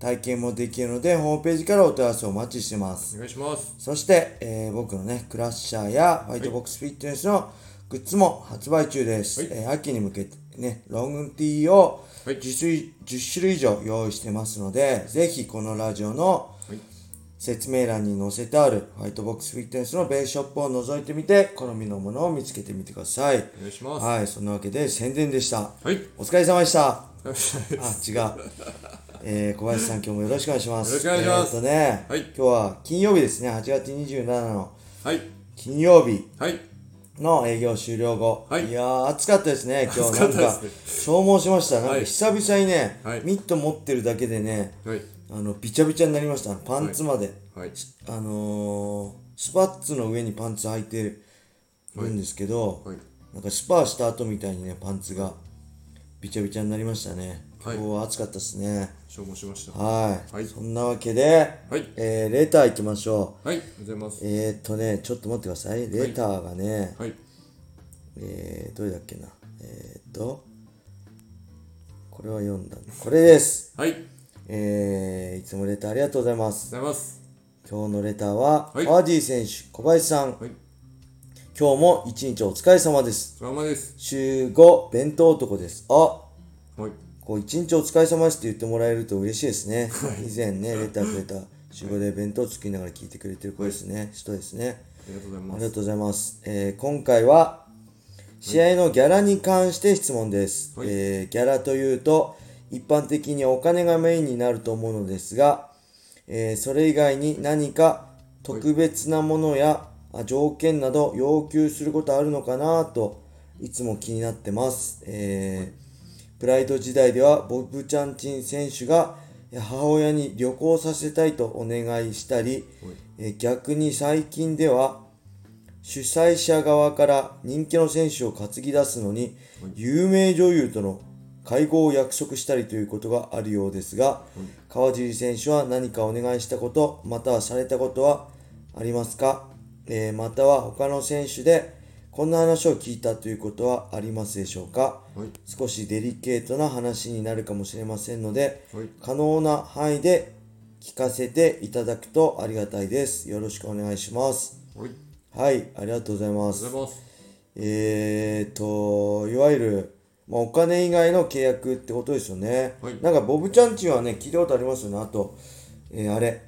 体験もできるのでホームページからお問い合わせをお待ちしてます。お願いします。そして、えー僕のね、クラッシャーやファイトボックスフィットネスのグッズも発売中です。はいえー秋に向けてね、ロングティーをはい 10, 種類10種類以上用意してますので、ぜひこのラジオのはい。説明欄に載せてあるファイトボックスフィットネスのベースショップを覗いてみて、好みのものを見つけてみてください。お願いします。はい、そんなわけで宣伝でした。はい。お疲れ様でした。あ、違う。えー、小林さん今日もよろしくお願いします。よろしくお願いしますえーっとね、はい今日は金曜日ですね、8月27のはい。金曜日はい。の営業終了後。はいやー、暑かったですね、今日暑かなんかったです、消耗しました。なんかはい久々にね、はいミット持ってるだけでね、はい。あの、びちゃびちゃになりました。パンツまで。はい。あのー、スパッツの上にパンツ履いてるんですけど、はい。なんかスパーした後みたいにね、パンツがびちゃびちゃになりましたね。はい今日は暑かったですね。消耗しました。はい。はいそんなわけで、はい。えー、レター行きましょう。はい。ありがとうございます。えー、っとね、ちょっと待ってください。レターがね、はい。えー、どれだっけな。えー、っと、これは読んだ。これです。はい。ありがとうえー、いつもレターありがとうございます。ございます。今日のレターは、はい川尻選手、小林さん、はい。今日も一日お疲れ様です。そのままです。週5、弁当男です。あはい。こう一日お疲れ様ですって言ってもらえると嬉しいですね。以前ね、レターくれた、週5で弁当作りながら聞いてくれてる子ですね。人ですね。ありがとうございます。ありがとうございます。えー今回は、試合のギャラに関して質問です。はいえーギャラというと、一般的にお金がメインになると思うのですが、えーそれ以外に何か特別なものや、あ条件など要求することあるのかなといつも気になってます。えープライド時代ではボブチャンチン選手が母親に旅行させたいとお願いしたり、えー逆に最近では主催者側から人気の選手を担ぎ出すのに有名女優との会合を約束したりということがあるようですが川尻選手は何かお願いしたことまたはされたことはありますか、えーまたは他の選手でこんな話を聞いたということはありますでしょうか？はい。少しデリケートな話になるかもしれませんのではい。可能な範囲で聞かせていただくとありがたいですよろしくお願いしますはい。はい、ありがとうございます。ます。えーと、いわゆる、まあ、お金以外の契約ってことですよね。はいなんか、ボブチャンチンはね、聞いたことありますよね。あと、えーあれ、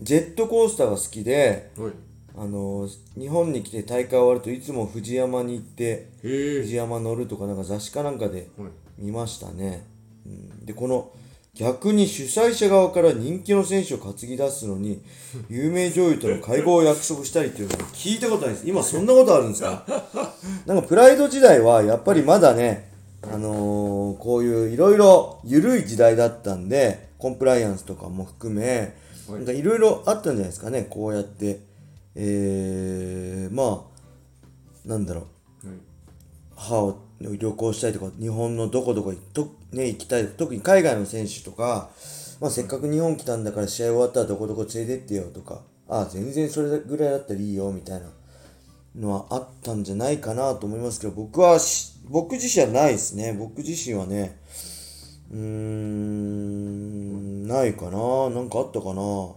ジェットコースターが好きで、はい。あの日本に来て大会終わるといつも富士山に行って、へえ。富士山乗るとかなんか雑誌かなんかではい。見ましたね。うん、で、この、逆に主催者側から人気の選手を担ぎ出すのに、有名女優との会合を約束したりっていうのを聞いたことないです。今そんなことあるんですか？なんかプライド時代はやっぱりまだね、あのーこういういろいろ緩い時代だったんで、コンプライアンスとかも含め、はいなんかいろいろあったんじゃないですかね、こうやって。えー、まあ、なんだろう。はい。母を旅行したいとか日本のどこどこにと、ね、行きたい。特に海外の選手とか、まあ、せっかく日本来たんだから試合終わったらどこどこ連れてってよとかああ全然それぐらいだったらいいよみたいなのはあったんじゃないかなと思いますけど僕はし僕自身はないですね。僕自身はねうーんないかな。なんかあったかな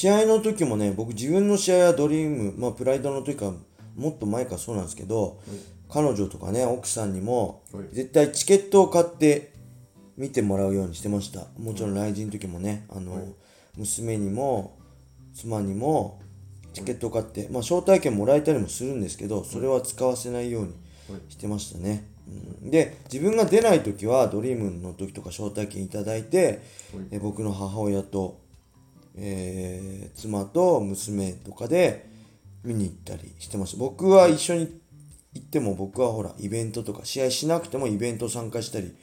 試合の時もね僕自分の試合はドリームまあプライドの時からもっと前からそうなんですけど、彼女とかね奥さんにもはい。絶対チケットを買って見てもらうようにしてました。もちろん来人の時もねあの、はい。娘にも妻にもチケットを買って、まあ、招待券もらえたりもするんですけどそれは使わせないようにしてましたね、うん、で自分が出ない時はドリームの時とか招待券いただいて、え僕の母親と、えー妻と娘とかで見に行ったりしてました僕は一緒に行っても僕はほらイベントとか試合しなくてもイベント参加したり、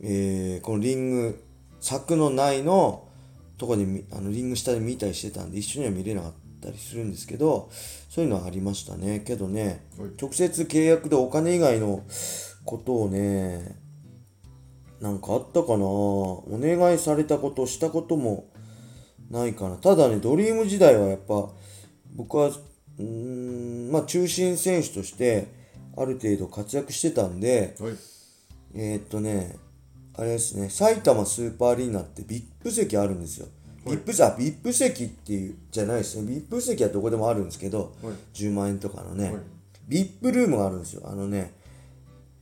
えーこのリング柵の内のとこでみあのリング下で見たりしてたんで一緒には見れなかったりするんですけどそういうのはありましたね。けどねはい。直接契約でお金以外のことをねなんかあったかな。お願いされたことしたこともないかな。ただねドリーム時代はやっぱ僕はうーんまあ中心選手としてある程度活躍してたんではい。えーっとねあれですね埼玉スーパーアリーナって VIP 席あるんですよ。はい。VIP 席あ VIP 席っていうじゃないですね。VIP 席はどこでもあるんですけどはい。10万円とかのね、はい。VIP ルームがあるんですよ。あのね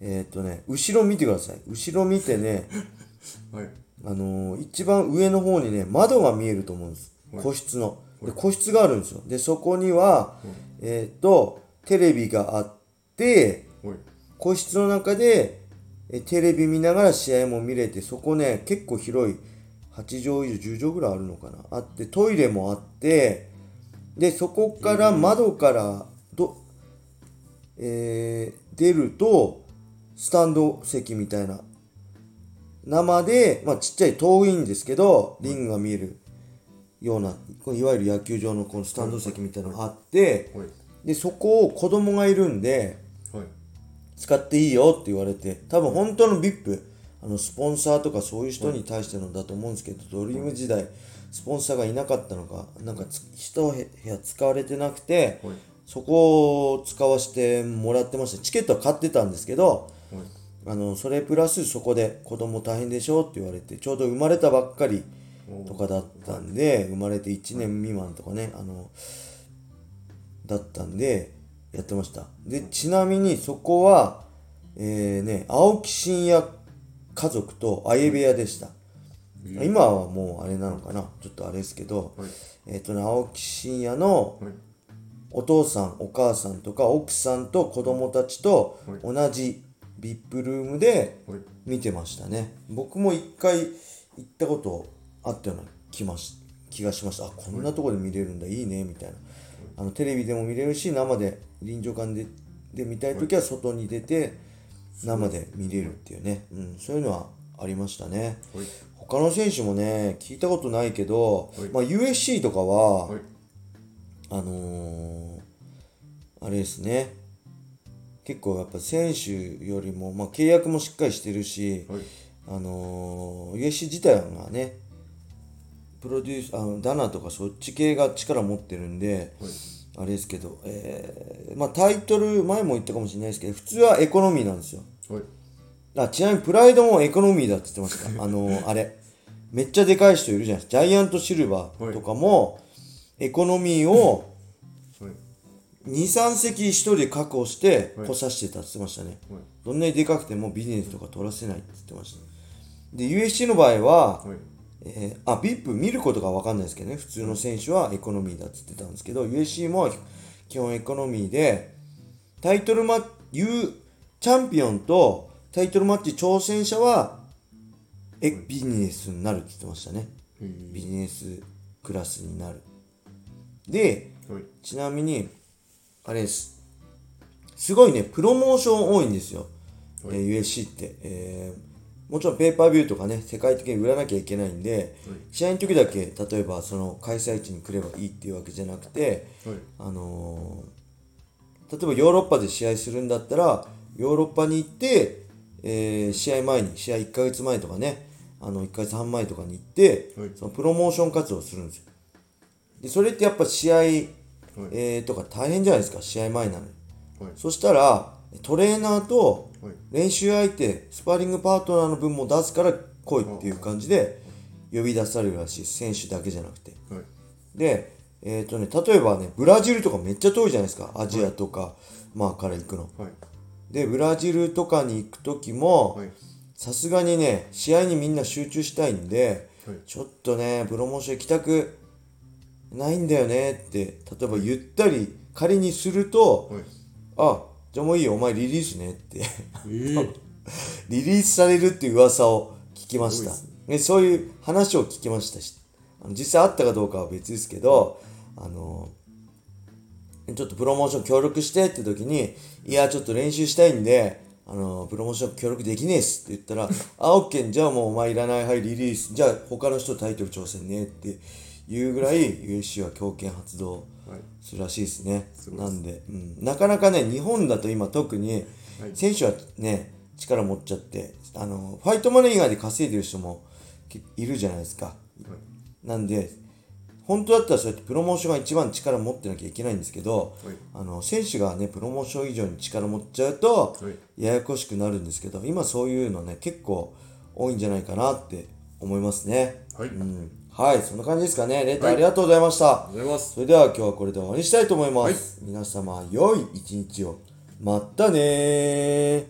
えーっとね後ろ見てください。後ろ見てね はいあのー一番上の方にね窓が見えると思うんです。はい。個室の。で個室があるんですよ。でそこにはえーっとテレビがあってはい。個室の中でえテレビ見ながら試合も見れてそこね結構広い8畳以上10畳ぐらいあるのかな。あってトイレもあってでそこから窓からど、えー出るとスタンド席みたいな生で、まあ、ちっちゃい遠いんですけどリングが見えるようないわゆる野球場のこのスタンド席みたいなのがあってはい。でそこを子供がいるんではい。使っていいよって言われて多分本当の VIP あのスポンサーとかそういう人に対してのだと思うんですけど、ドリーム時代スポンサーがいなかったのかなんかつ一部屋使われてなくてはい。そこを使わせてもらってました。チケットは買ってたんですけどはいあのそれプラスそこで子供大変でしょって言われてちょうど生まれたばっかりとかだったんで生まれて1年未満とかねあのだったんでやってました。でちなみにそこはえー、ね青木真也家族と相部屋でした。今はもうあれなのかなちょっとあれですけどはい。えっ、とね青木真也のはい。お父さんお母さんとか奥さんと子供たちとはい。同じ VIP ルームではい。見てましたね。僕も一回行ったことあったような気まし気がしました。あこんなとこで見れるんだ。いいね。みたいな。あのテレビでも見れるし生で臨場感でで見たい時は外に出て生で見れるっていうね、うん、そういうのはありましたね。はい。他の選手もね聞いたことないけど、はい。まあ、USC とかは、はい。あのーあれですね結構やっぱ選手よりも、まあ、契約もしっかりしてるし、はい。あのー、USC 自体がねプロデュースあのダナとかそっち系が力持ってるんではい。あれですけど、えーまあ、タイトル前も言ったかもしれないですけど普通はエコノミーなんですよ。はい。あちなみにプライドもエコノミーだって言ってました。あのーあれ。めっちゃでかい人いるじゃないですか。ジャイアントシルバーとかも、エコノミーをはい23席1人で確保してはい。来させてたって言ってましたね、はい。どんなにでかくてもビジネスとか取らせないって言ってましたで USC の場合は、はい。えーあ VIP 見ることが分かんないですけどね。普通の選手はエコノミーだって言ってたんですけど USC も基本エコノミーでタイトルマッチチャンピオンとタイトルマッチ挑戦者はえビジネスになるって言ってましたね。ビジネスクラスになる。ではい。ちなみにあれです。すごいねプロモーション多いんですよ、はい。えー USC って、えーもちろんペーパービューとかね世界的に売らなきゃいけないんで、試合の時だけ例えばその開催地に来ればいいっていうわけじゃなくてはい。あのー例えばヨーロッパで試合するんだったらヨーロッパに行って、えー試合前に試合1ヶ月前とかねあの1ヶ月半前とかに行って、はい。そのプロモーション活動をするんですよ。でそれってやっぱ試合、えーとか大変じゃないですか試合前なのに。はい。そしたらトレーナーとはい。練習相手スパーリングパートナーの分も出すから来いっていう感じで呼び出されるらしい選手だけじゃなくて。はい。でえっ、とね例えばねブラジルとかめっちゃ遠いじゃないですかアジアとか、まあから行くの。はい。でブラジルとかに行く時もはい。さすがにね試合にみんな集中したいんではい。ちょっとねプロモーション行きたくないんだよねって例えば言ったり仮にするとはい。あじゃあもういいよお前リリースねって。えー リリースされるっていう噂を聞きました。すでそういう話を聞きましたし。実際あったかどうかは別ですけどあのちょっとプロモーション協力してって時にいやちょっと練習したいんであのプロモーション協力できねえっすって言ったら「あオッケーじゃあもうお前いらないはいリリース。じゃあ他の人タイトル挑戦ね」っていうぐらい UFC は強権発動はい。するらしいですね。すごいです。なんで、うん、なかなかね日本だと今特にはい。選手はね力持っちゃってあのファイトマネー以外で稼いでる人もけいるじゃないですか。はい。なんで本当だったらそうやってプロモーションが一番力持ってなきゃいけないんですけど、はい。あの選手がねプロモーション以上に力持っちゃうとはい。ややこしくなるんですけど今そういうのね結構多いんじゃないかなって思いますね。はい。うん、はいそんな感じですかね。レターはい。ありがとうございました、ありがとうございます。それでは今日はこれで終わりにしたいと思います、皆様良い一日を。またねー